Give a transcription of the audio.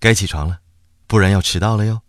该起床了不然要迟到了哟。